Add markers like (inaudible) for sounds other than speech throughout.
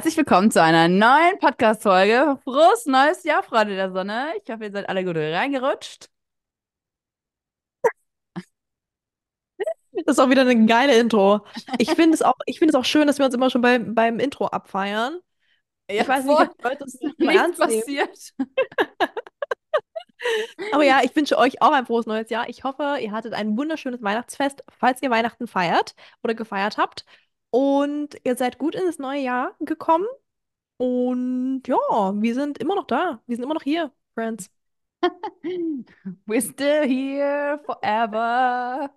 Herzlich willkommen zu einer neuen Podcast-Folge. Frohes neues Jahr, Freunde der Sonne. Ich hoffe, ihr seid alle gut reingerutscht. Das ist auch wieder eine geile Intro. Ich finde es auch, ich finde es auch schön, dass wir uns immer schon beim, beim Intro abfeiern. Ja, Ich weiß nicht, ob die Leute das mal ernst passiert. (laughs) Aber ja, ich wünsche euch auch ein frohes neues Jahr. Ich hoffe, ihr hattet ein wunderschönes Weihnachtsfest, falls ihr Weihnachten feiert oder gefeiert habt. Und ihr seid gut in das neue Jahr gekommen. Und ja, wir sind immer noch da. Wir sind immer noch hier, Friends. (laughs) We're still here forever.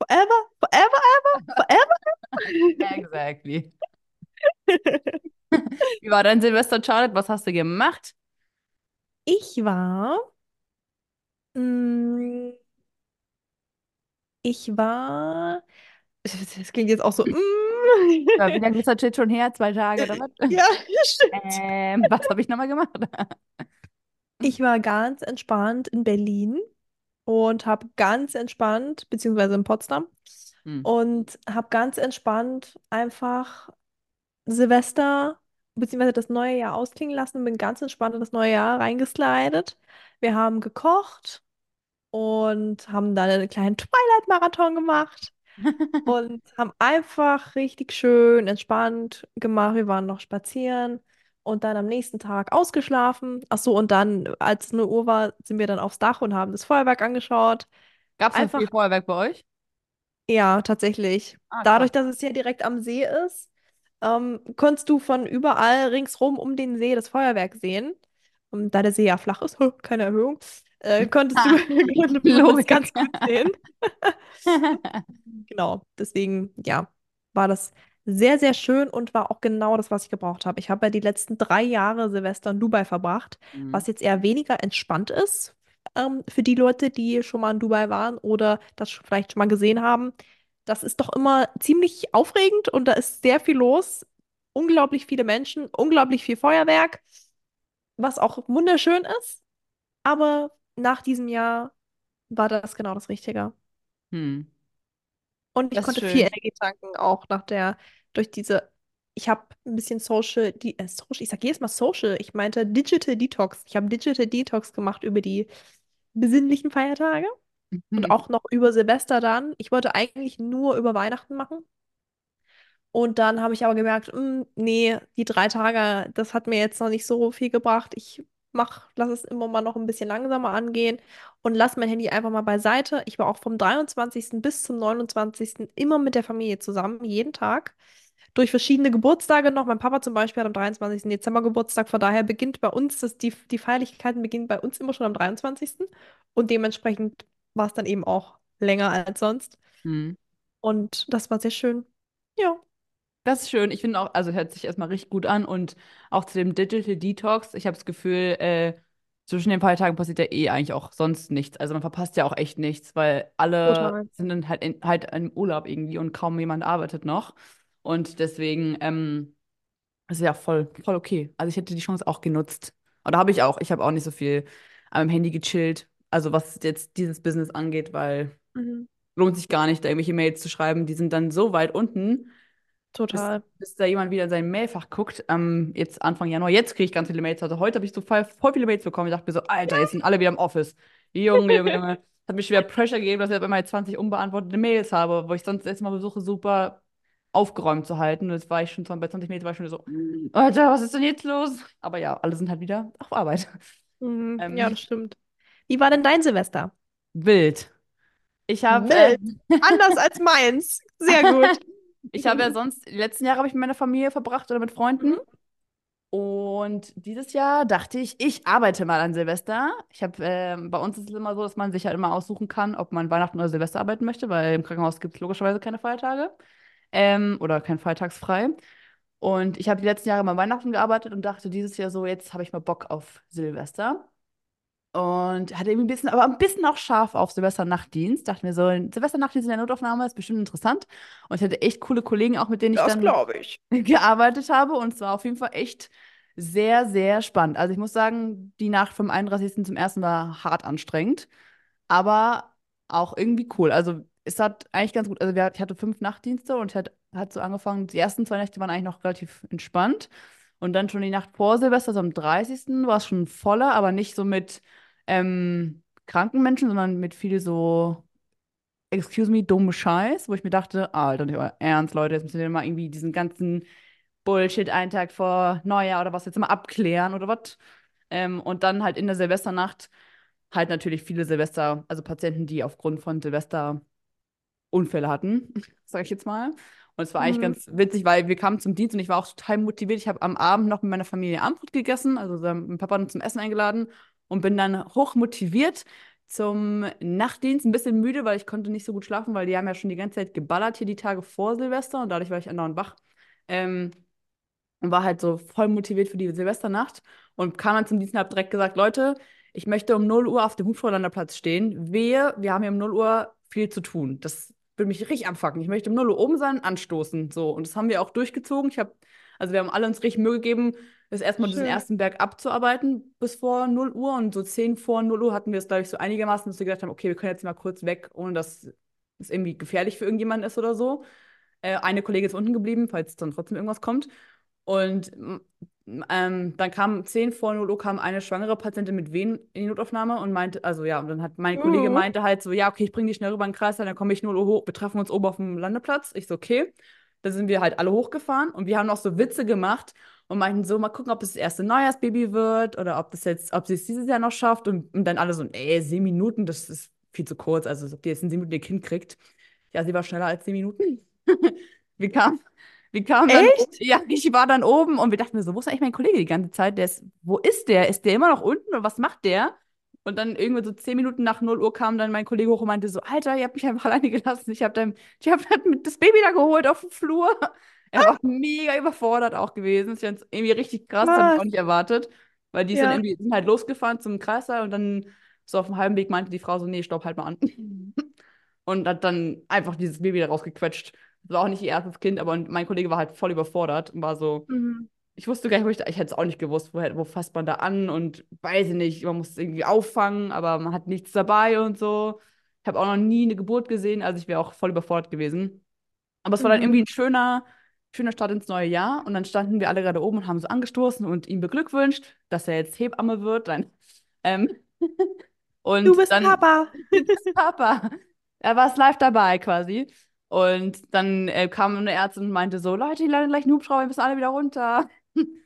Forever, forever, ever, forever. (laughs) Exactly. (laughs) Wie war dein Silvester, Charlotte? Was hast du gemacht? Ich war. mm, Ich war. Das klingt jetzt auch so. mm. Ja, (laughs) wie lange ist das jetzt schon her? Zwei Tage oder was? Ja, stimmt. Ähm, was habe ich nochmal gemacht? (laughs) Ich war ganz entspannt in Berlin und habe ganz entspannt, beziehungsweise in Potsdam, Hm. und habe ganz entspannt einfach Silvester, beziehungsweise das neue Jahr ausklingen lassen und bin ganz entspannt in das neue Jahr reingeslidet. Wir haben gekocht und haben dann einen kleinen Twilight-Marathon gemacht. Und haben einfach richtig schön entspannt gemacht. Wir waren noch spazieren und dann am nächsten Tag ausgeschlafen. Ach so, und dann, als es 0 Uhr war, sind wir dann aufs Dach und haben das Feuerwerk angeschaut. Gab es Einfach, viel Feuerwerk bei euch? ja, tatsächlich. Ah. Dadurch, dass es ja direkt am See ist, ähm, konntest du von überall ringsrum um den See das Feuerwerk sehen. Und da der See ja flach ist, (laughs) keine Erhöhung, äh, konntest (laughs) konntest du (laughs) Logik. ganz gut sehen. (laughs) Genau, deswegen, ja, war das sehr, sehr schön und war auch genau das, was ich gebraucht habe. Ich habe ja die letzten drei Jahre Silvester in Dubai verbracht, Hm. was jetzt eher weniger entspannt ist, ähm, für die Leute, die schon mal in Dubai waren oder das vielleicht schon mal gesehen haben. Das ist doch immer ziemlich aufregend und da ist sehr viel los. Unglaublich viele Menschen, unglaublich viel Feuerwerk, was auch wunderschön ist. Aber nach diesem Jahr war das genau das Richtige. Hm. Und ich Das konnte viel. Energie tanken, auch nach der, durch diese, ich habe ein bisschen Social, die, äh, Social, ich sage jedes Mal Social, ich meinte Digital Detox. Ich habe Digital Detox gemacht über die besinnlichen Feiertage und Hm. auch noch über Silvester dann. Ich wollte eigentlich nur über Weihnachten machen. Und dann habe ich aber gemerkt, "Mm, nee, die drei Tage, das hat mir jetzt noch nicht so viel gebracht. Ich mach, lass es immer mal noch ein bisschen langsamer angehen und lass mein Handy einfach mal beiseite. Ich war auch vom 23. bis zum 29. immer mit der Familie zusammen, jeden Tag. Durch verschiedene Geburtstage noch. Mein Papa zum Beispiel hat am 23. Dezember Geburtstag, von daher beginnt bei uns, das, die, die Feierlichkeiten beginnen bei uns immer schon am 23. Und dementsprechend war es dann eben auch länger als sonst. Hm. Und das war sehr schön. Ja. Das ist schön. Ich finde auch, also hört sich erstmal richtig gut an und auch zu dem Digital Detox. Ich habe das Gefühl, äh, zwischen den Feiertagen passiert ja eh eigentlich auch sonst nichts. Also man verpasst ja auch echt nichts, weil alle Total. sind dann halt, in, halt im Urlaub irgendwie und kaum jemand arbeitet noch. Und deswegen ähm, ist es ja voll, voll okay. Also ich hätte die Chance auch genutzt. Oder habe ich auch. Ich habe auch nicht so viel am Handy gechillt. Also was jetzt dieses Business angeht, weil Mhm. lohnt sich gar nicht, da irgendwelche Mails zu schreiben. Die sind dann so weit unten Total. bis da jemand wieder in sein Mailfach guckt. Ähm, jetzt Anfang Januar, jetzt kriege ich ganz viele Mails. Also heute habe ich so voll, voll viele Mails bekommen. Ich dachte mir so, Alter, jetzt sind alle wieder im Office. Junge, Junge, Junge. Hat mir schwer Pressure gegeben, dass ich einmal 20 unbeantwortete Mails habe, wo ich sonst erstmal versuche, super aufgeräumt zu halten. Und jetzt war ich schon bei 20 Mails, war ich schon so, Alter, was ist denn jetzt los? Aber ja, alle sind halt wieder auf Arbeit. Mhm. (laughs) Ja, Ähm, das stimmt. Wie war denn dein Silvester? wild. Ich habe äh, Wild. (laughs) Anders als meins. Sehr gut. Ich habe ja (laughs) sonst, die letzten Jahre habe ich mit meiner Familie verbracht oder mit Freunden. Mhm. Und dieses Jahr dachte ich, ich arbeite mal an Silvester. Ich habe, ähm, bei uns ist es immer so, dass man sich halt immer aussuchen kann, ob man Weihnachten oder Silvester arbeiten möchte, weil im Krankenhaus gibt es logischerweise keine Feiertage ähm, oder kein Feiertagsfrei. Und ich habe die letzten Jahre mal Weihnachten gearbeitet und dachte dieses Jahr so, jetzt habe ich mal Bock auf Silvester. Und hatte irgendwie ein bisschen, aber ein bisschen auch scharf auf Silvesternachtdienst. Dachte mir so, Silvesternachtdienst in der Notaufnahme ist bestimmt interessant. Und ich hatte echt coole Kollegen auch, mit denen ich Das dann ich. (laughs) gearbeitet habe. Und es war auf jeden Fall echt sehr, sehr spannend. Also ich muss sagen, die Nacht vom 31. zum ersten war hart anstrengend, aber auch irgendwie cool. Also es hat eigentlich ganz gut, also wir, ich hatte fünf Nachtdienste und hatte hat so angefangen. Die ersten zwei Nächte waren eigentlich noch relativ entspannt. Und dann schon die Nacht vor Silvester, so am 30. war es schon voller, aber nicht so mit ähm, kranken Menschen, sondern mit viel so, excuse me, dummen Scheiß, wo ich mir dachte, Alter, nicht euer Ernst, Leute, jetzt müssen wir mal irgendwie diesen ganzen Bullshit einen Tag vor Neujahr oder was jetzt mal abklären oder was. Ähm, und dann halt in der Silvesternacht halt natürlich viele Silvester, also Patienten, die aufgrund von Silvester Unfälle hatten, (laughs) sage ich jetzt mal. Und es war eigentlich Mhm. ganz witzig, weil wir kamen zum Dienst und ich war auch total motiviert. Ich habe am Abend noch mit meiner Familie Abendbrot gegessen, also so mit Papa zum Essen eingeladen und bin dann hoch motiviert zum Nachtdienst. Ein bisschen müde, weil ich konnte nicht so gut schlafen, weil die haben ja schon die ganze Zeit geballert hier die Tage vor Silvester und dadurch war ich andauernd wach. Ähm, und war halt so voll motiviert für die Silvesternacht und kam dann zum Dienst und habe direkt gesagt, Leute, ich möchte um 0 Uhr auf dem Hubschrauberlanderplatz stehen. Wehe, wir haben hier um 0 Uhr viel zu tun. Das würde mich richtig abfacken. Ich möchte um 0 Uhr oben sein, anstoßen. So. Und das haben wir auch durchgezogen. Ich habe, also wir haben alle uns richtig Mühe gegeben, das erstmal diesen Schön. ersten Berg abzuarbeiten bis vor 0 Uhr. Und so 10 vor 0 Uhr hatten wir es, glaube ich, so einigermaßen, dass wir gedacht haben, okay, wir können jetzt mal kurz weg, ohne dass es irgendwie gefährlich für irgendjemanden ist oder so. Äh, eine Kollegin ist unten geblieben, falls dann trotzdem irgendwas kommt. Und ähm, dann kam 10 vor 0 Uhr kam eine schwangere Patientin mit Wehen in die Notaufnahme und meinte, also ja, und dann hat mein Kollege Uh. meinte halt so, ja, okay, ich bringe die schnell rüber in den Kreis, dann komme ich 0 Uhr hoch, wir treffen uns oben auf dem Landeplatz. Ich so, okay. Da sind wir halt alle hochgefahren und wir haben noch so Witze gemacht und meinten so, mal gucken, ob es das erste Neujahrsbaby wird oder ob das jetzt, ob sie es dieses Jahr noch schafft. Und, und dann alle so, ey, sieben Minuten, das ist viel zu kurz. Also, als ob die jetzt in sieben Minuten ihr Kind kriegt. Ja, sie war schneller als sieben Minuten. (laughs) Wir kamen, wir kamen dann, Echt? ja, ich war dann oben und wir dachten mir so, wo ist eigentlich mein Kollege die ganze Zeit? Der ist, wo ist der? Ist der immer noch unten oder was macht der? Und dann irgendwie so zehn Minuten nach 0 Uhr kam dann mein Kollege hoch und meinte so, Alter, ihr habt mich einfach (laughs) alleine gelassen. Ich habe habe das Baby da geholt auf dem Flur. (laughs) Er war mega überfordert auch gewesen. Das ist irgendwie richtig krass, das habe ich auch nicht erwartet. Weil die Ja. irgendwie, sind halt losgefahren zum Kreissaal und dann so auf dem halben Weg meinte die Frau so, nee, stopp halt mal an. (laughs) Und hat dann einfach dieses Baby da rausgequetscht. Das war auch nicht ihr erstes Kind, aber mein Kollege war halt voll überfordert und war so, Mhm. Ich wusste gar nicht, wo ich, da, ich hätte es auch nicht gewusst, wo, wo fasst man da an und weiß ich nicht, man muss es irgendwie auffangen, aber man hat nichts dabei und so. Ich habe auch noch nie eine Geburt gesehen, also ich wäre auch voll überfordert gewesen. Aber es war dann irgendwie Mhm. ein schöner, schöner Start ins neue Jahr und dann standen wir alle gerade oben und haben so angestoßen und ihm beglückwünscht, dass er jetzt Hebamme wird. Nein. (laughs) Ähm, Du und bist dann Papa. (laughs) Papa. Er war live dabei quasi. Und dann äh, kam eine Ärztin und meinte so, Leute, die landen gleich einen Hubschrauber, wir müssen alle wieder runter.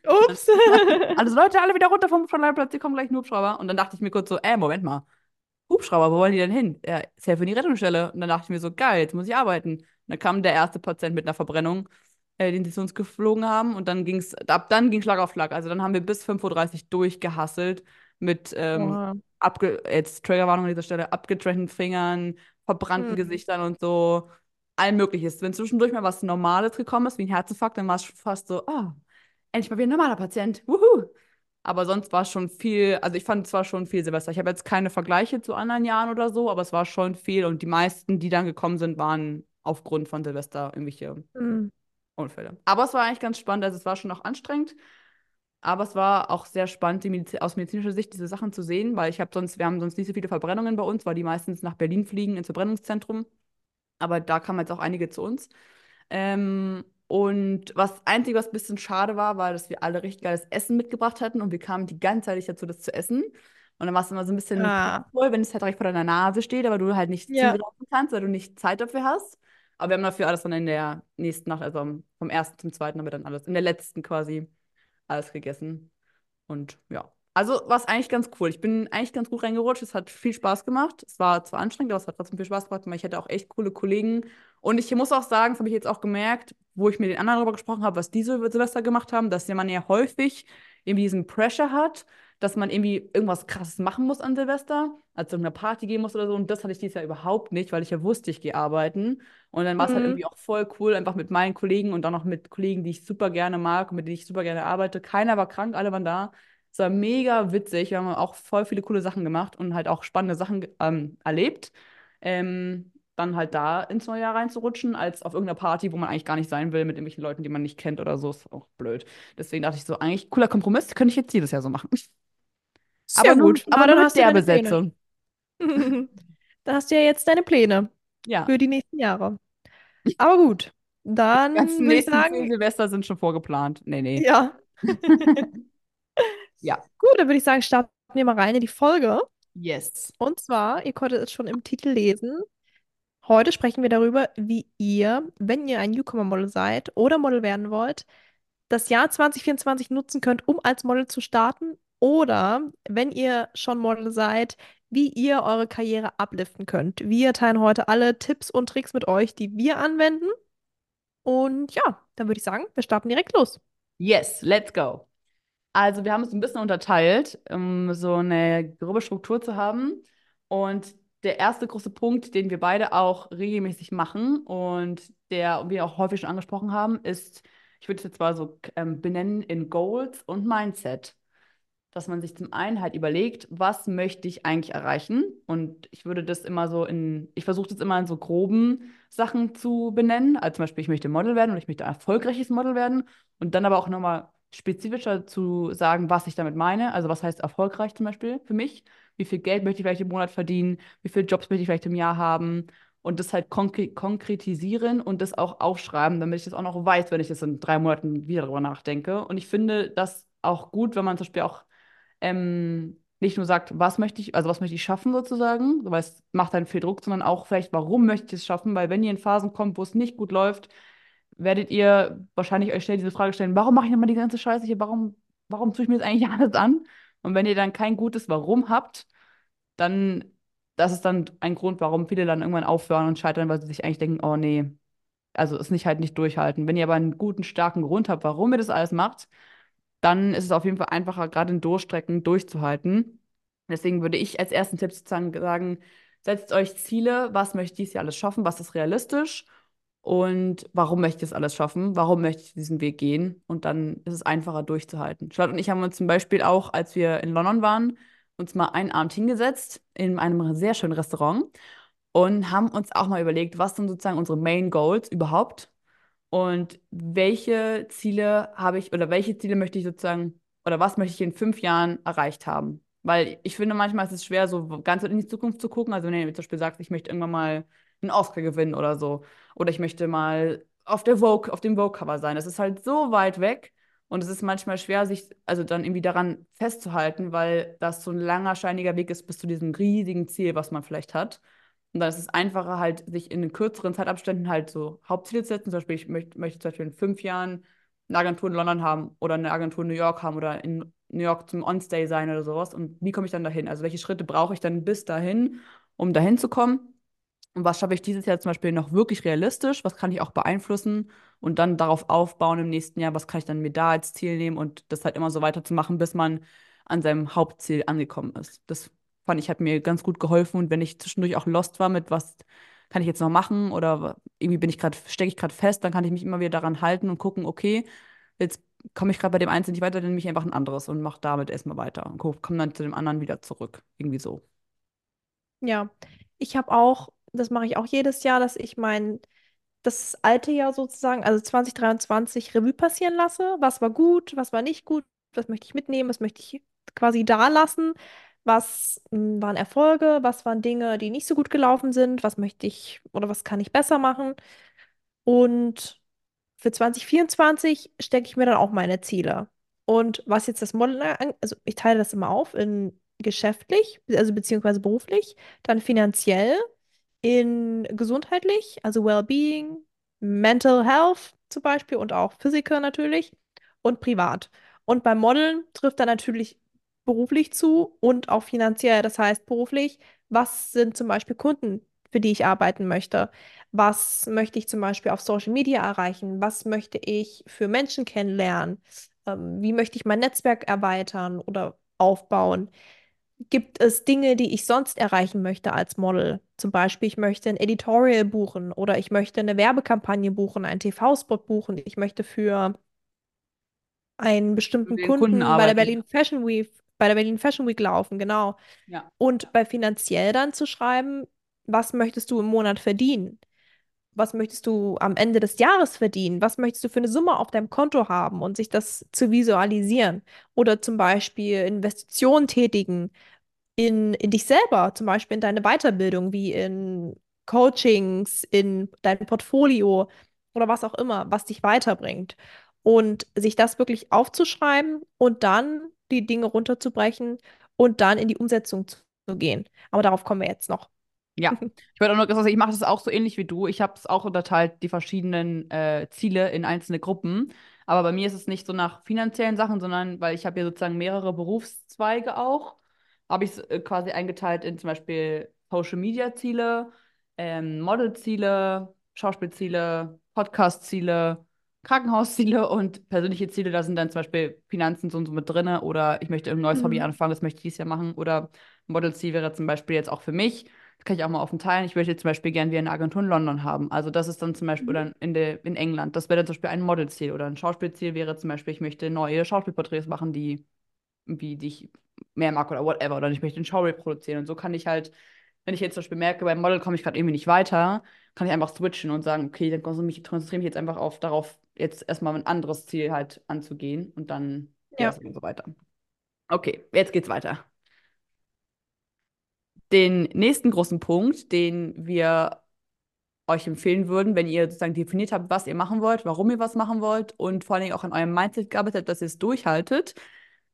Ups. (laughs) Also Leute, alle wieder runter vom Hubschrauberplatz, hier kommen gleich ein Hubschrauber. Und dann dachte ich mir kurz so, äh, Moment mal, Hubschrauber, wo wollen die denn hin? Ja, ist ja für die Rettungsstelle. Und dann dachte ich mir so, geil, jetzt muss ich arbeiten. Und dann kam der erste Patient mit einer Verbrennung, äh, den sie zu uns geflogen haben. Und dann ging es, ab dann ging Schlag auf Schlag. Also dann haben wir bis 5.30 Uhr durchgehasselt mit ähm, abge jetzt Triggerwarnung an dieser Stelle, abgetrennten Fingern, verbrannten Mhm. Gesichtern und so. All Mögliches. Wenn zwischendurch mal was Normales gekommen ist, wie ein Herzinfarkt, dann war es fast so, ah, endlich mal wieder ein normaler Patient. Wuhu! Aber sonst war es schon viel, also ich fand es war schon viel Silvester. Ich habe jetzt keine Vergleiche zu anderen Jahren oder so, aber es war schon viel und die meisten, die dann gekommen sind, waren aufgrund von Silvester irgendwelche Mhm. Unfälle. Aber es war eigentlich ganz spannend, also es war schon auch anstrengend, aber es war auch sehr spannend, die Mediz aus medizinischer Sicht diese Sachen zu sehen, weil ich habe sonst, wir haben sonst nicht so viele Verbrennungen bei uns, weil die meistens nach Berlin fliegen ins Verbrennungszentrum. Aber da kamen jetzt auch einige zu uns. Ähm, und was Einzige, was ein bisschen schade war, war, dass wir alle richtig geiles Essen mitgebracht hatten und wir kamen die ganze Zeit nicht dazu, das zu essen. Und dann war es immer so ein bisschen Ah. painful, wenn es halt direkt vor deiner Nase steht, aber du halt nicht Ja. zugreifen kannst, weil du nicht Zeit dafür hast. Aber wir haben dafür alles dann in der nächsten Nacht, also vom ersten zum zweiten haben wir dann alles, in der letzten quasi alles gegessen. Und ja, also war es eigentlich ganz cool. Ich bin eigentlich ganz gut reingerutscht. Es hat viel Spaß gemacht. Es war zwar anstrengend, aber es hat trotzdem viel Spaß gemacht, weil ich hatte auch echt coole Kollegen. Und ich muss auch sagen, das habe ich jetzt auch gemerkt, wo ich mit den anderen darüber gesprochen habe, was die so über Silvester gemacht haben, dass man ja häufig irgendwie diesen Pressure hat, dass man irgendwie irgendwas Krasses machen muss an Silvester, also irgendeine Party gehen muss oder so. Und das hatte ich dieses Jahr überhaupt nicht, weil ich ja wusste, ich gehe arbeiten. Und dann war es halt Mhm. irgendwie auch voll cool, einfach mit meinen Kollegen und dann noch mit Kollegen, die ich super gerne mag und mit denen ich super gerne arbeite. Keiner war krank, alle waren da. Es war mega witzig. Wir haben auch voll viele coole Sachen gemacht und halt auch spannende Sachen ähm, erlebt. Ähm, dann halt da ins neue Jahr reinzurutschen, als auf irgendeiner Party, wo man eigentlich gar nicht sein will, mit irgendwelchen Leuten, die man nicht kennt oder so, ist auch blöd. Deswegen dachte ich so, eigentlich cooler Kompromiss, könnte ich jetzt jedes Jahr so machen. Aber Sehr nur, gut. aber Aber nur dann hast du der Pläne. Besetzung. (laughs) Da hast du ja jetzt deine Pläne Ja. für die nächsten Jahre. Aber gut. Dann (laughs) Die würde ich sagen, Silvester sind schon vorgeplant. Nee, nee. ja. (laughs) Ja. Gut, dann würde ich sagen, starten wir mal rein in die Folge. Yes. Und zwar, ihr konntet es schon im Titel lesen. Heute sprechen wir darüber, wie ihr, wenn ihr ein Newcomer-Model seid oder Model werden wollt, das Jahr 2024 nutzen könnt, um als Model zu starten. Oder wenn ihr schon Model seid, wie ihr eure Karriere upliften könnt. Wir teilen heute alle Tipps und Tricks mit euch, die wir anwenden. Und ja, dann würde ich sagen, wir starten direkt los. Yes, let's go. Also, wir haben es ein bisschen unterteilt, um so eine grobe Struktur zu haben. Und der erste große Punkt, den wir beide auch regelmäßig machen und der wir auch häufig schon angesprochen haben, ist, ich würde es jetzt mal so ähm, benennen in Goals und Mindset. Dass man sich zum einen halt überlegt, was möchte ich eigentlich erreichen? Und ich würde das immer so in, ich versuche das immer in so groben Sachen zu benennen. Also zum Beispiel, ich möchte Model werden und ich möchte ein erfolgreiches Model werden. Und dann aber auch nochmal spezifischer zu sagen, was ich damit meine. Also was heißt erfolgreich zum Beispiel für mich? Wie viel Geld möchte ich vielleicht im Monat verdienen? Wie viele Jobs möchte ich vielleicht im Jahr haben? Und das halt konkre konkretisieren und das auch aufschreiben, damit ich das auch noch weiß, wenn ich das in drei Monaten wieder darüber nachdenke. Und ich finde das auch gut, wenn man zum Beispiel auch ähm, nicht nur sagt, was möchte ich, also was möchte ich schaffen sozusagen, weil es macht dann viel Druck, sondern auch vielleicht, warum möchte ich es schaffen, weil wenn ihr in Phasen kommt, wo es nicht gut läuft, werdet ihr wahrscheinlich euch schnell diese Frage stellen, warum mache ich nochmal die ganze Scheiße hier, warum, warum tue ich mir das eigentlich (laughs) alles an? Und wenn ihr dann kein gutes Warum habt, dann, das ist dann ein Grund, warum viele dann irgendwann aufhören und scheitern, weil sie sich eigentlich denken, oh nee, also es nicht halt nicht durchhalten. Wenn ihr aber einen guten, starken Grund habt, warum ihr das alles macht, dann ist es auf jeden Fall einfacher, gerade in Durchstrecken durchzuhalten. Deswegen würde ich als ersten Tipp sozusagen sagen, setzt euch Ziele, was möchte ich dieses Jahr alles schaffen, was ist realistisch und warum möchte ich das alles schaffen, warum möchte ich diesen Weg gehen und dann ist es einfacher durchzuhalten. Charlotte und ich haben uns zum Beispiel auch, als wir in London waren, uns mal einen Abend hingesetzt in einem sehr schönen Restaurant und haben uns auch mal überlegt, was sind sozusagen unsere Main Goals überhaupt und welche Ziele habe ich oder welche Ziele möchte ich sozusagen oder was möchte ich in fünf Jahren erreicht haben? Weil ich finde, manchmal ist es schwer, so ganz in die Zukunft zu gucken. Also, wenn du zum Beispiel sagst, ich möchte irgendwann mal einen Oscar gewinnen oder so. Oder ich möchte mal auf der Vogue, auf dem Vogue-Cover sein. Das ist halt so weit weg. Und es ist manchmal schwer, sich also dann irgendwie daran festzuhalten, weil das so ein langer, scheiniger Weg ist bis zu diesem riesigen Ziel, was man vielleicht hat. Und dann ist es einfacher, halt, sich in kürzeren Zeitabständen halt so Hauptziele zu setzen. Zum Beispiel, ich möchte, möchte zum Beispiel in fünf Jahren eine Agentur in London haben oder eine Agentur in New York haben oder in New York zum On-Stay sein oder sowas. Und wie komme ich dann dahin? Also welche Schritte brauche ich dann bis dahin, um dahin zu kommen? Und was schaffe ich dieses Jahr zum Beispiel noch wirklich realistisch? Was kann ich auch beeinflussen? Und dann darauf aufbauen im nächsten Jahr, was kann ich dann mir da als Ziel nehmen und das halt immer so weiterzumachen, bis man an seinem Hauptziel angekommen ist. Das fand ich, hat mir ganz gut geholfen. Und wenn ich zwischendurch auch lost war mit was kann ich jetzt noch machen oder irgendwie bin ich gerade, stecke ich gerade fest, dann kann ich mich immer wieder daran halten und gucken, okay, jetzt komme ich gerade bei dem Einzelnen nicht weiter, dann nehme ich einfach ein anderes und mache damit erstmal weiter und komme dann zu dem anderen wieder zurück. Irgendwie so. Ja, ich habe auch, das mache ich auch jedes Jahr, dass ich mein, das alte Jahr sozusagen, also 2023, Revue passieren lasse. Was war gut, was war nicht gut, was möchte ich mitnehmen, was möchte ich quasi da lassen, was mh, waren Erfolge, was waren Dinge, die nicht so gut gelaufen sind, was möchte ich oder was kann ich besser machen. Und für 2024 stecke ich mir dann auch meine Ziele. Und was jetzt das Model also ich teile das immer auf in geschäftlich, also beziehungsweise beruflich, dann finanziell, in gesundheitlich, also Wellbeing, Mental Health zum Beispiel und auch Physiker natürlich und privat. Und beim Modeln trifft dann natürlich beruflich zu und auch finanziell. Das heißt, beruflich, was sind zum Beispiel Kunden, für die ich arbeiten möchte? Was möchte ich zum Beispiel auf Social Media erreichen? Was möchte ich für Menschen kennenlernen? Ähm, wie möchte ich mein Netzwerk erweitern oder aufbauen? Gibt es Dinge, die ich sonst erreichen möchte als Model? Zum Beispiel, ich möchte ein Editorial buchen oder ich möchte eine Werbekampagne buchen, einen TV-Spot buchen. Ich möchte für einen bestimmten den Kunden Kunden bei der. Berlin Fashion Week, bei der Berlin Fashion Week laufen, genau. Ja. Und bei finanziell dann zu schreiben, was möchtest du im Monat verdienen? Was möchtest du am Ende des Jahres verdienen? Was möchtest du für eine Summe auf deinem Konto haben und sich das zu visualisieren? Oder zum Beispiel Investitionen tätigen in, in dich selber, zum Beispiel in deine Weiterbildung, wie in Coachings, in dein Portfolio. oder was auch immer, was dich weiterbringt. Und sich das wirklich aufzuschreiben und dann die Dinge runterzubrechen und dann in die Umsetzung zu gehen. Aber darauf kommen wir jetzt noch. Ja, (laughs) ich wollte auch noch sagen, ich mache das auch so ähnlich wie du. Ich habe es auch unterteilt, die verschiedenen äh, Ziele in einzelne Gruppen. Aber bei mir ist es nicht so nach finanziellen Sachen, sondern weil ich habe ja sozusagen mehrere Berufszweige auch, habe ich es äh, quasi eingeteilt in zum Beispiel Social-Media-Ziele, ähm, Model-Ziele, Schauspielziele, Podcast-Ziele, Krankenhausziele und persönliche Ziele. Da sind dann zum Beispiel Finanzen so und so mit drin oder ich möchte irgendein neues Hobby Mhm. anfangen, das möchte ich dieses Jahr machen. Oder Model-Ziel wäre zum Beispiel jetzt auch für mich kann ich auch mal offen teilen. Ich möchte zum Beispiel gerne wie eine Agentur in London haben. Also das ist dann zum Beispiel, Mhm. oder in, der, in England, das wäre dann zum Beispiel ein Modelziel. Oder ein Schauspielziel wäre zum Beispiel, ich möchte neue Schauspielporträts machen, die, wie, die ich mehr mag oder whatever. Oder ich möchte ein Showreel produzieren. Und so kann ich halt, wenn ich jetzt zum Beispiel merke, beim Model komme ich gerade irgendwie nicht weiter, kann ich einfach switchen und sagen, okay, dann konzentriere mich, konzentriere mich jetzt einfach auf darauf, jetzt erstmal ein anderes Ziel halt anzugehen und dann Ja, und so weiter. Okay, jetzt geht's weiter. Den nächsten großen Punkt, den wir euch empfehlen würden, wenn ihr sozusagen definiert habt, was ihr machen wollt, warum ihr was machen wollt und vor allen Dingen auch an eurem Mindset gearbeitet habt, dass ihr es durchhaltet,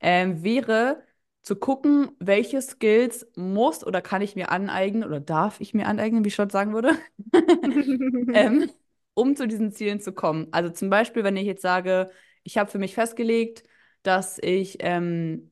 ähm, wäre zu gucken, welche Skills muss oder kann ich mir aneignen oder darf ich mir aneignen, wie Schott sagen würde, (laughs) (laughs) ähm, um zu diesen Zielen zu kommen. Also zum Beispiel, wenn ich jetzt sage, ich habe für mich festgelegt, dass ich ähm,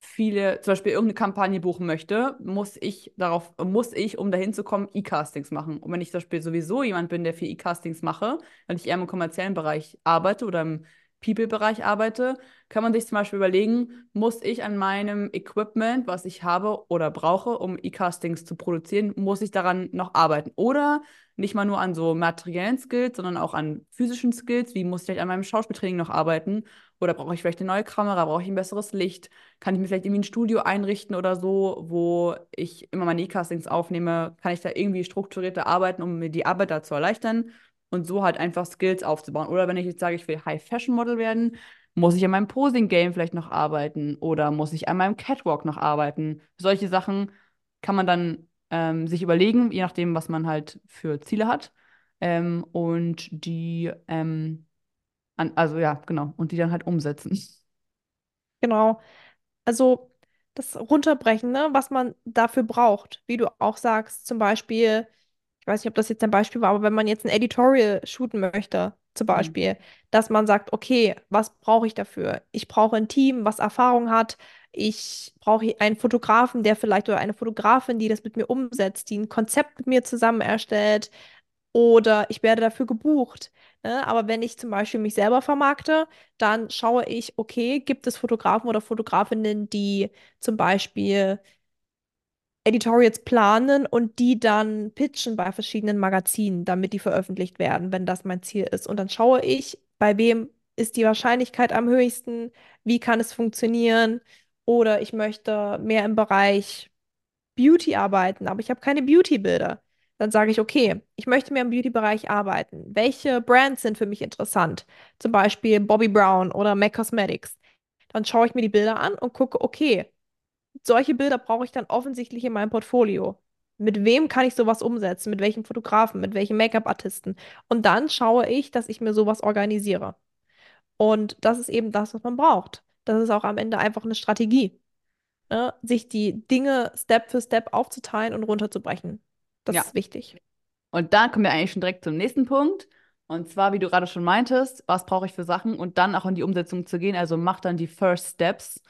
viele, zum Beispiel irgendeine Kampagne buchen möchte, muss ich darauf, muss ich, um dahin zu kommen, E-Castings machen. Und wenn ich zum Beispiel sowieso jemand bin, der viel E-Castings mache, weil ich eher im kommerziellen Bereich arbeite oder im People-Bereich arbeite, kann man sich zum Beispiel überlegen, muss ich an meinem Equipment, was ich habe oder brauche, um E-Castings zu produzieren, muss ich daran noch arbeiten? Oder nicht mal nur an so materiellen Skills, sondern auch an physischen Skills, wie muss ich an meinem Schauspieltraining noch arbeiten? Oder brauche ich vielleicht eine neue Kamera? Brauche ich ein besseres Licht? Kann ich mir vielleicht irgendwie ein Studio einrichten oder so, wo ich immer meine E-Castings aufnehme? Kann ich da irgendwie strukturierter arbeiten, um mir die Arbeit da zu erleichtern und so halt einfach Skills aufzubauen? Oder wenn ich jetzt sage, ich will High-Fashion-Model werden, muss ich an meinem Posing-Game vielleicht noch arbeiten oder muss ich an meinem Catwalk noch arbeiten? Solche Sachen kann man dann ähm, sich überlegen, je nachdem, was man halt für Ziele hat. Ähm, und die, ähm, an, also ja, genau, und die dann halt umsetzen. genau. Also das Runterbrechen, ne, was man dafür braucht, wie du auch sagst, zum Beispiel, weiß nicht, ob das jetzt ein Beispiel war, aber wenn man jetzt ein Editorial shooten möchte, zum Mhm. Beispiel, dass man sagt, okay, was brauche ich dafür? Ich brauche ein Team, was Erfahrung hat. Ich brauche einen Fotografen, der vielleicht oder eine Fotografin, die das mit mir umsetzt, die ein Konzept mit mir zusammen erstellt oder ich werde dafür gebucht. Ne? Aber wenn ich zum Beispiel mich selber vermarkte, dann schaue ich, okay, gibt es Fotografen oder Fotografinnen, die zum Beispiel Editorials planen und die dann pitchen bei verschiedenen Magazinen, damit die veröffentlicht werden, wenn das mein Ziel ist. Und dann schaue ich, bei wem ist die Wahrscheinlichkeit am höchsten, wie kann es funktionieren. Oder ich möchte mehr im Bereich Beauty arbeiten, aber ich habe keine Beauty-Bilder. Dann sage ich, okay, ich möchte mehr im Beauty-Bereich arbeiten. Welche Brands sind für mich interessant? Zum Beispiel Bobbi Brown oder MAC Cosmetics. Dann schaue ich mir die Bilder an und gucke, okay, solche Bilder brauche ich dann offensichtlich in meinem Portfolio. Mit wem kann ich sowas umsetzen? Mit welchem Fotografen? Mit welchem Make-up-Artisten? Und dann schaue ich, dass ich mir sowas organisiere. Und das ist eben das, was man braucht. Das ist auch am Ende einfach eine Strategie ne, sich die Dinge Step für Step aufzuteilen und runterzubrechen. Das Ja. ist wichtig. Und da kommen wir eigentlich schon direkt zum nächsten Punkt. Und zwar, wie du gerade schon meintest, was brauche ich für Sachen und dann auch in die Umsetzung zu gehen. Also mach dann die First Steps.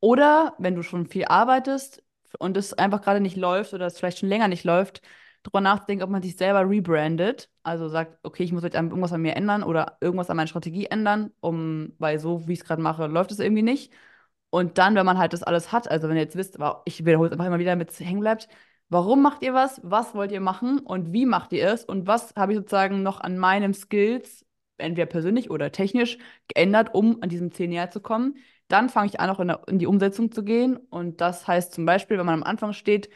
Oder wenn du schon viel arbeitest und es einfach gerade nicht läuft oder es vielleicht schon länger nicht läuft, darüber nachdenken, ob man sich selber rebrandet. Also sagt, okay, ich muss jetzt irgendwas an mir ändern oder irgendwas an meiner Strategie ändern, um, weil so, wie ich es gerade mache, läuft es irgendwie nicht. Und dann, wenn man halt das alles hat, also wenn ihr jetzt wisst, ich wiederhole es einfach immer wieder, damit es hängen bleibt, warum macht ihr was, was wollt ihr machen und wie macht ihr es und was habe ich sozusagen noch an meinen Skills, entweder persönlich oder technisch, geändert, um an diesem Ziel näher zu kommen. Dann fange ich an, auch in, der, in die Umsetzung zu gehen. Und das heißt zum Beispiel, wenn man am Anfang steht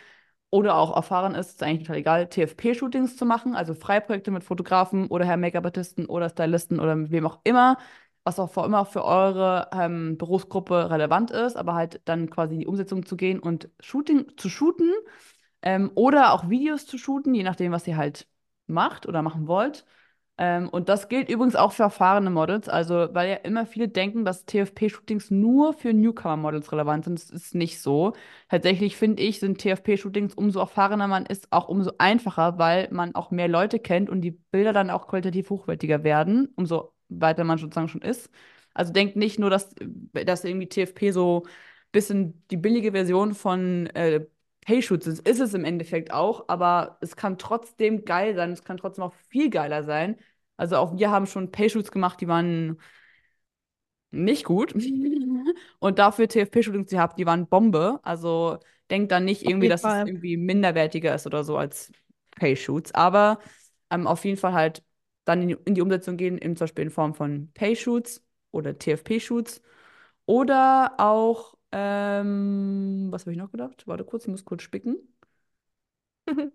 oder auch erfahren ist, ist eigentlich total egal, TFP-Shootings zu machen, also Freiprojekte mit Fotografen oder Herr Make-up-Artisten oder Stylisten oder mit wem auch immer was auch vor immer für eure ähm, Berufsgruppe relevant ist, aber halt dann quasi in die Umsetzung zu gehen und Shooting zu shooten ähm, oder auch Videos zu shooten, je nachdem, was ihr halt macht oder machen wollt. Ähm, und das gilt übrigens auch für erfahrene Models. Also, weil ja immer viele denken, dass TFP-Shootings nur für Newcomer-Models relevant sind. Das ist nicht so. Tatsächlich finde ich, sind TFP-Shootings, umso erfahrener man ist, auch umso einfacher, weil man auch mehr Leute kennt und die Bilder dann auch qualitativ hochwertiger werden, umso weiter man sozusagen schon ist. Also denkt nicht nur, dass, dass irgendwie TFP so ein bisschen die billige Version von äh, Payshoots ist. Ist es im Endeffekt auch, aber es kann trotzdem geil sein. Es kann trotzdem auch viel geiler sein. Also auch wir haben schon Payshoots gemacht, die waren nicht gut. (laughs) Und dafür TFP-Shootings gehabt, die waren Bombe. Also denkt dann nicht irgendwie, dass es Fall. irgendwie minderwertiger ist oder so als Payshoots. Aber ähm, auf jeden Fall halt dann in die, in die Umsetzung gehen, in, zum Beispiel in Form von Payshoots oder TFP-Shoots. Oder auch, ähm, was habe ich noch gedacht? Warte kurz, ich muss kurz spicken. (laughs)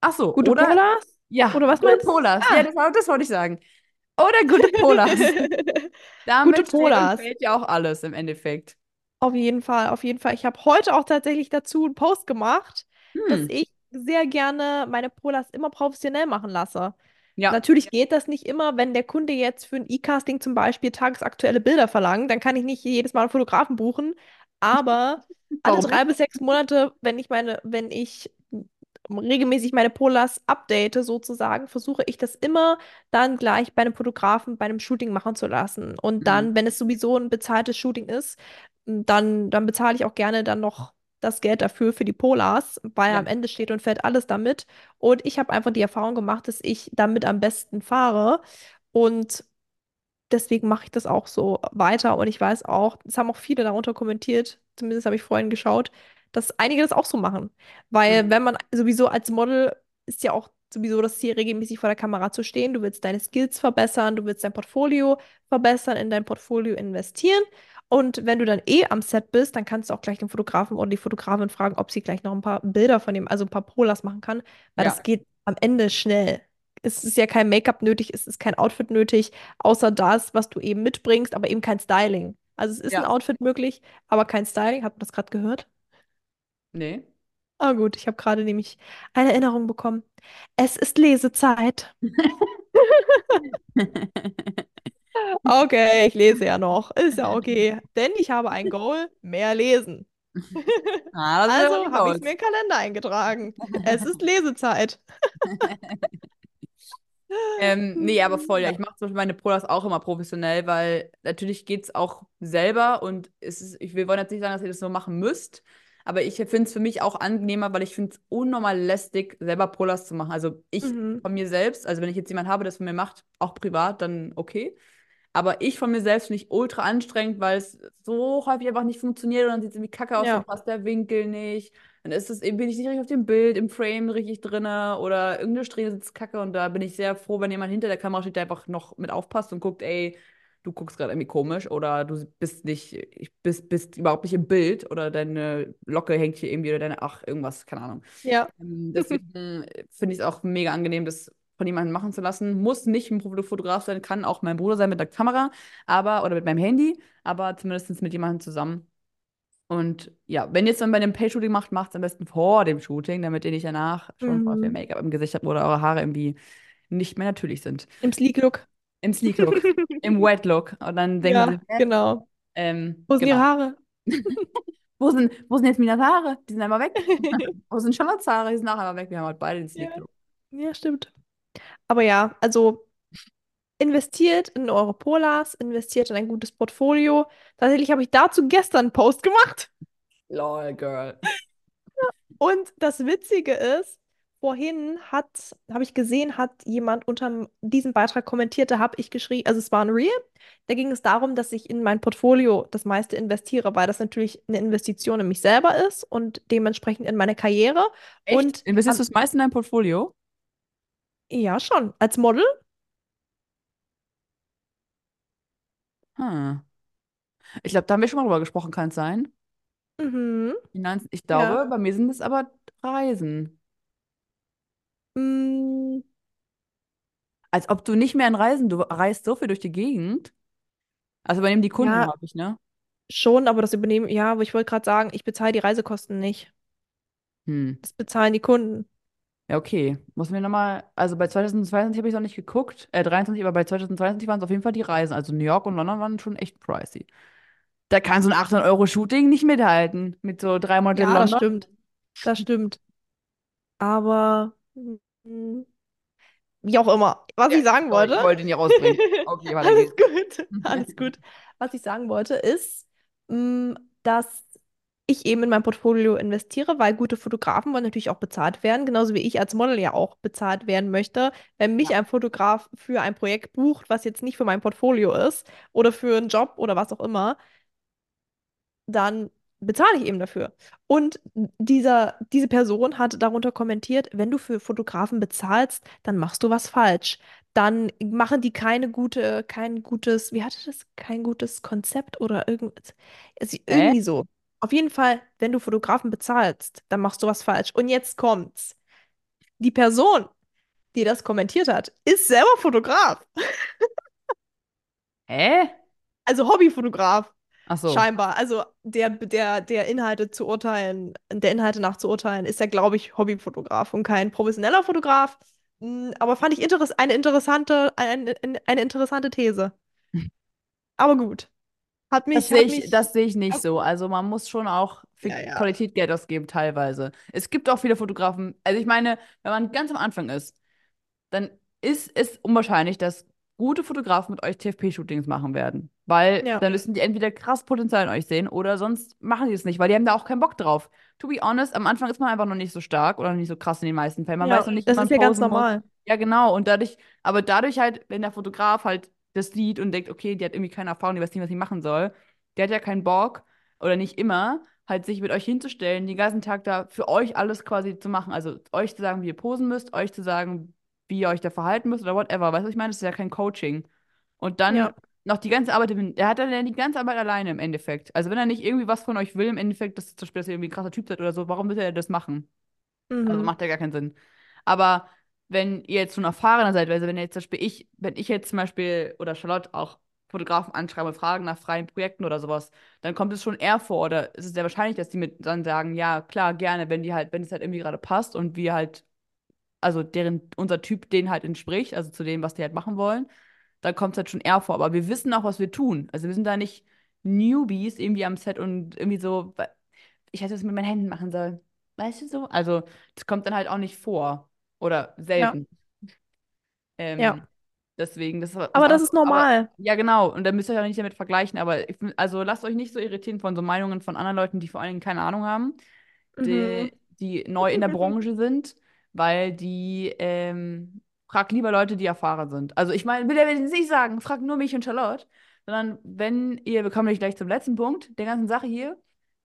Ach so, Gute oder, Polars? ja, Oder was gute meinst Polars. du? Ja, Ah. das, das wollte ich sagen. Oder gute Polars. (laughs) Gute Damit und Polars. fällt ja auch alles im Endeffekt. Auf jeden Fall, auf jeden Fall. Ich habe heute auch tatsächlich dazu einen Post gemacht, dass Hm. ich sehr gerne meine Polars immer professionell machen lasse. Ja, Natürlich geht das nicht immer, wenn der Kunde jetzt für ein E-Casting zum Beispiel tagesaktuelle Bilder verlangt, dann kann ich nicht jedes Mal einen Fotografen buchen. Aber (laughs) alle drei bis sechs Monate, wenn ich meine, wenn ich regelmäßig meine Polars update, sozusagen, versuche ich das immer dann gleich bei einem Fotografen, bei einem Shooting machen zu lassen. Und dann, wenn es sowieso ein bezahltes Shooting ist, dann, dann bezahle ich auch gerne dann noch das Geld dafür für die Polars, weil Ja, am Ende steht und fällt alles damit. Und ich habe einfach die Erfahrung gemacht, dass ich damit am besten fahre. Und deswegen mache ich das auch so weiter. Und ich weiß auch, es haben auch viele darunter kommentiert, zumindest habe ich vorhin geschaut, dass einige das auch so machen. Weil hm. wenn man sowieso als Model ist ja auch sowieso das Ziel, regelmäßig vor der Kamera zu stehen. Du willst deine Skills verbessern, du willst dein Portfolio verbessern, in dein Portfolio investieren. Und wenn du dann eh am Set bist, dann kannst du auch gleich den Fotografen oder die Fotografin fragen, ob sie gleich noch ein paar Bilder von dem, also ein paar Polars machen kann, weil Ja, das geht am Ende schnell. Es ist ja kein Make-up nötig, es ist kein Outfit nötig, außer das, was du eben mitbringst, aber eben kein Styling. Also es ist ein ja. Outfit möglich, aber kein Styling. Habt ihr das gerade gehört? Nee. Ah gut, ich habe gerade nämlich eine Erinnerung bekommen. Es ist Lesezeit. (laughs) Okay, ich lese ja noch. Ist ja okay. (laughs) Denn ich habe ein Goal, mehr lesen. Ah, Also habe ich mir in den Kalender eingetragen. Es ist Lesezeit. (laughs) Ähm, nee, aber voll, ja. Ich mache zum Beispiel meine Polars auch immer professionell, weil natürlich geht es auch selber und es ist, ich will wollen jetzt nicht sagen, dass ihr das so machen müsst, aber ich finde es für mich auch angenehmer, weil ich finde es unnormal lästig, selber Polars zu machen. Also ich Mhm. von mir selbst, also wenn ich jetzt jemanden habe, der es von mir macht, auch privat, dann okay. Aber ich von mir selbst finde ich ultra anstrengend, weil es so häufig einfach nicht funktioniert und dann sieht es irgendwie kacke aus, dann Ja. passt der Winkel nicht. Dann ist es eben, bin ich nicht richtig auf dem Bild, im Frame richtig drinne oder irgendeine Strähne sitzt kacke und da bin ich sehr froh, wenn jemand hinter der Kamera steht, der einfach noch mit aufpasst und guckt, ey, du guckst gerade irgendwie komisch oder du bist nicht, ich bist, bist überhaupt nicht im Bild oder deine Locke hängt hier irgendwie oder deine, ach, irgendwas, keine Ahnung. Ja. Ähm, Deswegen finde ich es auch mega angenehm, das von jemandem machen zu lassen. Muss nicht ein Fotograf sein, kann auch mein Bruder sein mit der Kamera, aber oder mit meinem Handy, aber zumindest mit jemandem zusammen. Und ja, wenn ihr es dann bei einem Pay-Shooting macht, macht es am besten vor dem Shooting, damit ihr nicht danach schon voll viel Mhm. Make-up im Gesicht habt oder eure Haare irgendwie nicht mehr natürlich sind. Im Sleek-Look. Im Sleek-Look, im (laughs) Wet-Look. Und dann denken sie, Ja, hä? genau. Ähm, Wo sind ihre genau. Haare? (laughs) Wo sind, wo sind jetzt Minas Haare? Die sind einmal weg. (laughs) Wo sind Charlottes Haare? Die sind auch einmal weg. Wir haben halt beide den Ja. Sleek-Look. Ja, stimmt. Aber ja, also investiert in eure Polars, investiert in ein gutes Portfolio. Tatsächlich habe ich dazu gestern einen Post gemacht. Lol, Girl. Und das Witzige ist, vorhin hat, habe ich gesehen, hat jemand unter diesem Beitrag kommentiert, da habe ich geschrieben, also es war ein Reel, da ging es darum, dass ich in mein Portfolio das meiste investiere, weil das natürlich eine Investition in mich selber ist und dementsprechend in meine Karriere. Echt? Und Investierst du das meiste in dein Portfolio? ja, schon. Als Model Hm. Ich glaube, da haben wir schon mal drüber gesprochen, kann es sein? Mhm. Finanz ich Ja. glaube, bei mir sind es aber Reisen. Mm, Als ob du nicht mehr an Reisen, du reist so viel durch die Gegend. Also übernehmen die Kunden ja, häufig, ne? schon, aber das übernehmen, ja, aber ich wollte gerade sagen, ich bezahle die Reisekosten nicht. Hm. Das bezahlen die Kunden. Ja, okay. Muss mir nochmal, also bei 2022 habe ich noch nicht geguckt, äh, 23, aber bei 2022 waren es auf jeden Fall die Reisen. Also New York und London waren schon echt pricey. Da kann so ein 800-Euro-Shooting nicht mithalten. Mit so drei Monate Ja, das London. stimmt. Das stimmt. Aber mm, wie auch immer, was Ja, ich sagen sorry, ich wollte, wollte ihn nicht rausbringen. (laughs) Okay, weiter alles geht's. gut, (laughs) alles gut. Was ich sagen wollte, ist, mm, dass ich eben in mein Portfolio investiere, weil gute Fotografen wollen natürlich auch bezahlt werden, genauso wie ich als Model ja auch bezahlt werden möchte. Wenn mich Ja. ein Fotograf für ein Projekt bucht, was jetzt nicht für mein Portfolio ist oder für einen Job oder was auch immer, dann bezahle ich eben dafür. Und dieser, diese Person hat darunter kommentiert, wenn du für Fotografen bezahlst, dann machst du was falsch. Dann machen die keine gute, kein gutes, wie hatte das? Kein gutes Konzept oder irgend, also irgendwie so. Auf jeden Fall, wenn du Fotografen bezahlst, dann machst du was falsch. Und jetzt kommt's. Die Person, die das kommentiert hat, ist selber Fotograf. Hä? Also Hobbyfotograf. Ach so. Scheinbar. Also der, der, der Inhalte zu urteilen, der Inhalte nach zu urteilen, ist ja, glaube ich, Hobbyfotograf und kein professioneller Fotograf. Mm, Aber fand ich interess eine interessante, eine, eine interessante These. (laughs) Aber gut. Hat Das mich, sehe hat ich, das sehe ich nicht so. Also man muss schon auch für Ja, ja. Qualität Geld ausgeben, teilweise. Es gibt auch viele Fotografen. Also ich meine, wenn man ganz am Anfang ist, dann ist es unwahrscheinlich, dass gute Fotografen mit euch TFP-Shootings machen werden. Weil Ja. dann müssen die entweder krass Potenzial in euch sehen oder sonst machen die es nicht, weil die haben da auch keinen Bock drauf. To be honest, am Anfang ist man einfach noch nicht so stark oder nicht so krass in den meisten Fällen. Man weiß Ja, noch nicht, das ist ja ganz posen muss. normal. Ja, genau. Und dadurch, aber dadurch halt, wenn der Fotograf halt das sieht und denkt, okay, die hat irgendwie keine Erfahrung, die weiß nicht, was sie machen soll, der hat ja keinen Bock oder nicht immer, halt sich mit euch hinzustellen, den ganzen Tag da für euch alles quasi zu machen. Also euch zu sagen, wie ihr posen müsst, euch zu sagen, wie ihr euch da verhalten müsst oder whatever. Weißt du, was ich meine? Das ist ja kein Coaching. Und dann Ja. noch die ganze Arbeit, er hat dann ja die ganze Arbeit alleine im Endeffekt. Also wenn er nicht irgendwie was von euch will, im Endeffekt, dass, zum Beispiel, dass ihr irgendwie ein krasser Typ seid oder so, warum will er das machen? Also Mhm. macht ja gar keinen Sinn. Aber wenn ihr jetzt schon erfahrener seid, also wenn ihr jetzt zum Beispiel ich, wenn ich jetzt zum Beispiel oder Charlotte auch Fotografen anschreibe fragen nach freien Projekten oder sowas, dann kommt es schon eher vor oder es ist sehr wahrscheinlich, dass die mit dann sagen, ja, klar, gerne, wenn die halt, wenn es halt irgendwie gerade passt und wir halt, also deren, unser Typ denen halt entspricht, also zu dem, was die halt machen wollen, dann kommt es halt schon eher vor. Aber wir wissen auch, was wir tun. Also wir sind da nicht Newbies irgendwie am Set und irgendwie so, ich weiß, was ich mit meinen Händen machen soll. Weißt du so? Also, das kommt dann halt auch nicht vor. Oder Ja. selten. Ja. Ähm, deswegen, das Aber das anderes. ist Aber normal. ja, genau. Und da müsst ihr euch auch nicht damit vergleichen. Aber ich, also lasst euch nicht so irritieren von so Meinungen von anderen Leuten, die vor allen Dingen keine Ahnung haben, Mhm. die, die neu in der (laughs) Branche sind, weil die, ähm, frag lieber Leute, die erfahren sind. Also ich meine, will er jetzt nicht sagen, frag nur mich und Charlotte, sondern wenn ihr, wir kommen gleich zum letzten Punkt der ganzen Sache hier,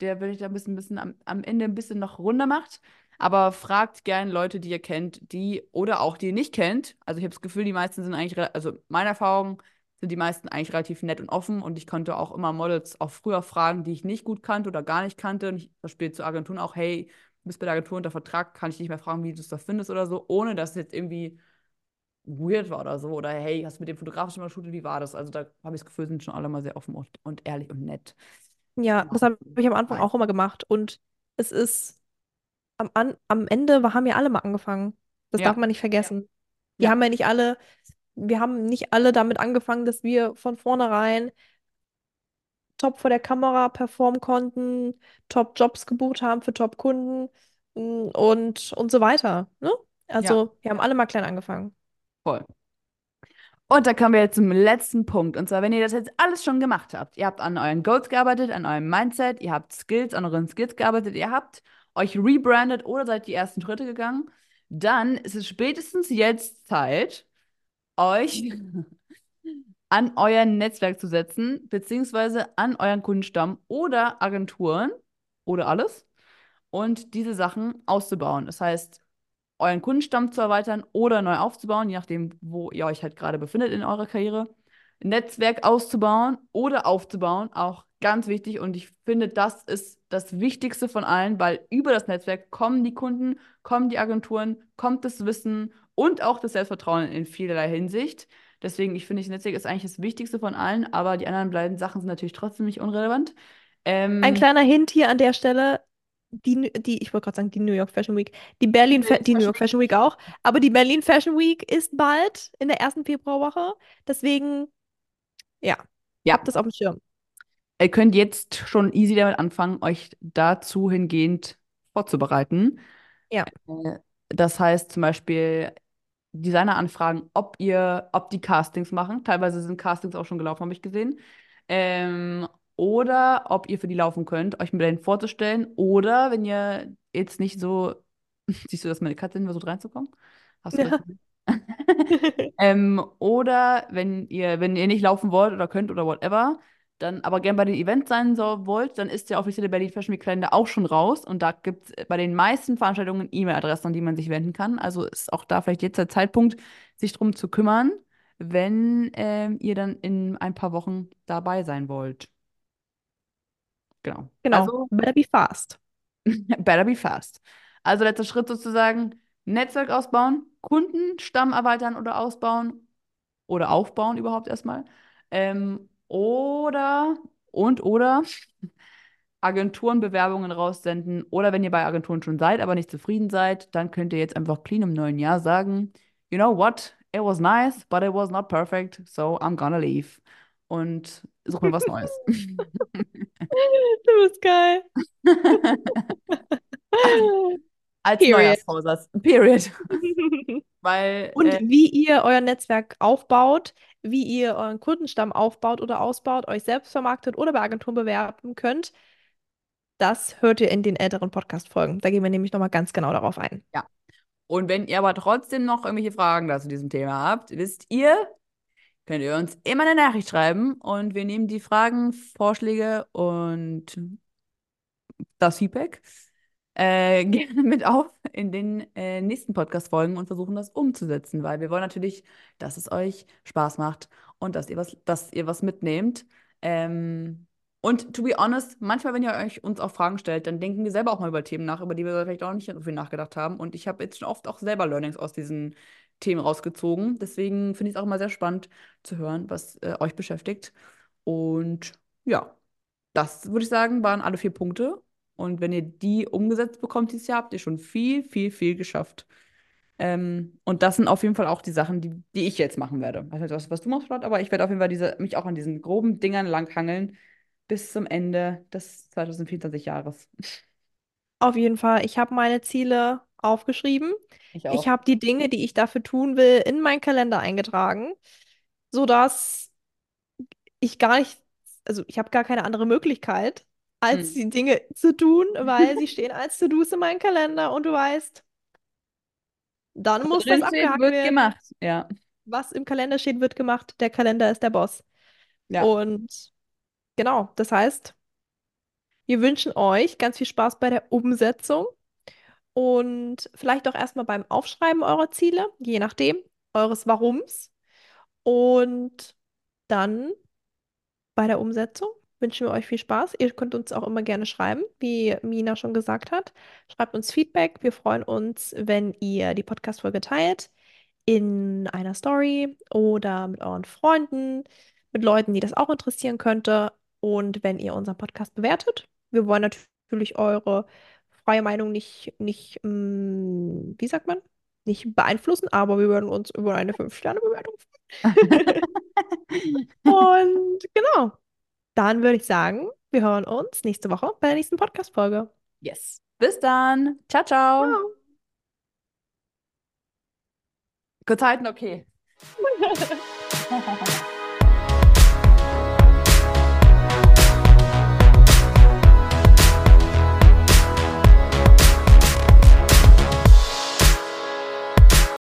der will ich da ein bisschen, bisschen am, am Ende ein bisschen noch runder macht. Aber fragt gern Leute, die ihr kennt, die oder auch die ihr nicht kennt. Also ich habe das Gefühl, die meisten sind eigentlich, also meine Erfahrung sind die meisten eigentlich relativ nett und offen und ich konnte auch immer Models auch früher fragen, die ich nicht gut kannte oder gar nicht kannte. Und ich Beispiel zu Agenturen auch, hey, du bist bei der Agentur unter Vertrag, kann ich nicht mehr fragen, wie du es da findest oder so, ohne dass es jetzt irgendwie weird war oder so. Oder hey, hast du mit dem Fotografen schon mal shootet, wie war das? Also da habe ich das Gefühl, sind schon alle mal sehr offen und, und ehrlich und nett. Ja, das habe ich am Anfang auch immer gemacht. Und es ist am, an, am Ende haben ja alle mal angefangen. Das darf Ja, man nicht vergessen. Wir ja, haben ja nicht alle, wir haben nicht alle damit angefangen, dass wir von vornherein top vor der Kamera performen konnten, Top-Jobs gebucht haben für Top-Kunden mm, und, und so weiter. Ne? ja, Also, wir haben alle mal klein angefangen. voll. Und da kommen wir jetzt zum letzten Punkt. Und zwar, wenn ihr das jetzt alles schon gemacht habt, ihr habt an euren Goals gearbeitet, an eurem Mindset, ihr habt Skills, an euren Skills gearbeitet, ihr habt euch rebrandet oder seid die ersten Schritte gegangen, dann ist es spätestens jetzt Zeit, euch (laughs) an euer Netzwerk zu setzen, beziehungsweise an euren Kundenstamm oder Agenturen oder alles und diese Sachen auszubauen. Das heißt, euren Kundenstamm zu erweitern oder neu aufzubauen, je nachdem, wo ihr euch halt gerade befindet in eurer Karriere. Netzwerk auszubauen oder aufzubauen, auch ganz wichtig. Und ich finde, das ist das Wichtigste von allen, weil über das Netzwerk kommen die Kunden, kommen die Agenturen, kommt das Wissen und auch das Selbstvertrauen in vielerlei Hinsicht. Deswegen, ich finde, das Netzwerk ist eigentlich das Wichtigste von allen, aber die anderen beiden Sachen sind natürlich trotzdem nicht unrelevant. Ein Ähm, kleiner Hint hier an der Stelle. die, die, ich wollte gerade sagen, die New York Fashion Week. Die Berlin, Fa die New York Fashion Week auch. Aber die Berlin Fashion Week ist bald in der ersten Februarwoche. Deswegen, ja, Ja, habt das auf dem Schirm. Ihr könnt jetzt schon easy damit anfangen, euch dazu hingehend vorzubereiten. Ja. Äh, Das heißt zum Beispiel Designer anfragen, ob ihr, ob die Castings machen. Teilweise sind Castings auch schon gelaufen, habe ich gesehen. Ähm, oder ob ihr für die laufen könnt, euch mit denen vorzustellen. Oder wenn ihr jetzt nicht so, (laughs) siehst du, dass meine Katze versucht reinzukommen? Hast du das? Ja. (laughs) Ähm, oder wenn ihr, wenn ihr nicht laufen wollt oder könnt oder whatever, dann aber gern bei den Events sein so wollt, dann ist der offizielle Berlin Fashion Week Kalender auch schon raus und da gibt es bei den meisten Veranstaltungen E-Mail-Adressen, an die man sich wenden kann. Also ist auch da vielleicht jetzt der Zeitpunkt, sich drum zu kümmern, wenn ähm, ihr dann in ein paar Wochen dabei sein wollt. Genau. Genau. Also Better be fast. (laughs) better be fast. Also letzter Schritt sozusagen, Netzwerk ausbauen, Kundenstamm erweitern oder ausbauen oder aufbauen überhaupt erstmal. Ähm, oder und oder Agenturen Bewerbungen raussenden. Oder wenn ihr bei Agenturen schon seid, aber nicht zufrieden seid, dann könnt ihr jetzt einfach clean im neuen Jahr sagen, you know what, it was nice, but it was not perfect, so I'm gonna leave. Und such mir was Neues. (laughs) (laughs) Du bist geil. (laughs) Als Period. Period. Weil, Und äh, wie ihr euer Netzwerk aufbaut, wie ihr euren Kundenstamm aufbaut oder ausbaut, euch selbst vermarktet oder bei Agenturen bewerben könnt, das hört ihr in den älteren Podcast-Folgen. Da gehen wir nämlich nochmal ganz genau darauf ein. ja. Und wenn ihr aber trotzdem noch irgendwelche Fragen dazu diesem Thema habt, wisst ihr, könnt ihr uns immer eine Nachricht schreiben und wir nehmen die Fragen, Vorschläge und das Feedback äh, (laughs) gerne mit auf in den äh, nächsten Podcast-Folgen und versuchen das umzusetzen, weil wir wollen natürlich, dass es euch Spaß macht und dass ihr was, dass ihr was mitnehmt. Ähm, und to be honest, manchmal, wenn ihr euch uns auch Fragen stellt, dann denken wir selber auch mal über Themen nach, über die wir vielleicht auch nicht so viel nachgedacht haben. Und ich habe jetzt schon oft auch selber Learnings aus diesen Themen rausgezogen. Deswegen finde ich es auch immer sehr spannend zu hören, was äh, euch beschäftigt. Und ja, das würde ich sagen, waren alle vier Punkte. Und wenn ihr die umgesetzt bekommt dieses Jahr, habt ihr schon viel, viel, viel geschafft. Ähm, und das sind auf jeden Fall auch die Sachen, die, die ich jetzt machen werde. Weiß nicht, was, du machst, Charlotte, aber ich werde auf jeden Fall diese, mich auch an diesen groben Dingern langhangeln bis zum Ende des 2024 Jahres. Auf jeden Fall, ich habe meine Ziele aufgeschrieben. Ich Ich habe die Dinge, die ich dafür tun will, in meinen Kalender eingetragen, sodass ich gar nicht, also ich habe gar keine andere Möglichkeit, als Hm. die Dinge zu tun, (laughs) weil sie stehen als To-Dos in meinem Kalender und du weißt, dann muss das abgehakt wird werden. gemacht. Ja. Was im Kalender steht, wird gemacht. Der Kalender ist der Boss. Ja. Und genau, das heißt, wir wünschen euch ganz viel Spaß bei der Umsetzung und vielleicht auch erstmal beim Aufschreiben eurer Ziele, je nachdem, eures Warums. Und dann bei der Umsetzung wünschen wir euch viel Spaß. Ihr könnt uns auch immer gerne schreiben, wie Mina schon gesagt hat. Schreibt uns Feedback. Wir freuen uns, wenn ihr die Podcast-Folge teilt in einer Story oder mit euren Freunden, mit Leuten, die das auch interessieren könnte. Und wenn ihr unseren Podcast bewertet. Wir wollen natürlich eure freie Meinung nicht, nicht, mm, wie sagt man? Nicht beeinflussen, aber wir würden uns über eine 5-Sterne-Bewertung freuen. (laughs) Und genau. Dann würde ich sagen, wir hören uns nächste Woche bei der nächsten Podcast-Folge. Yes. Bis dann. Ciao, ciao. Ciao. Kurz halten, okay. (laughs)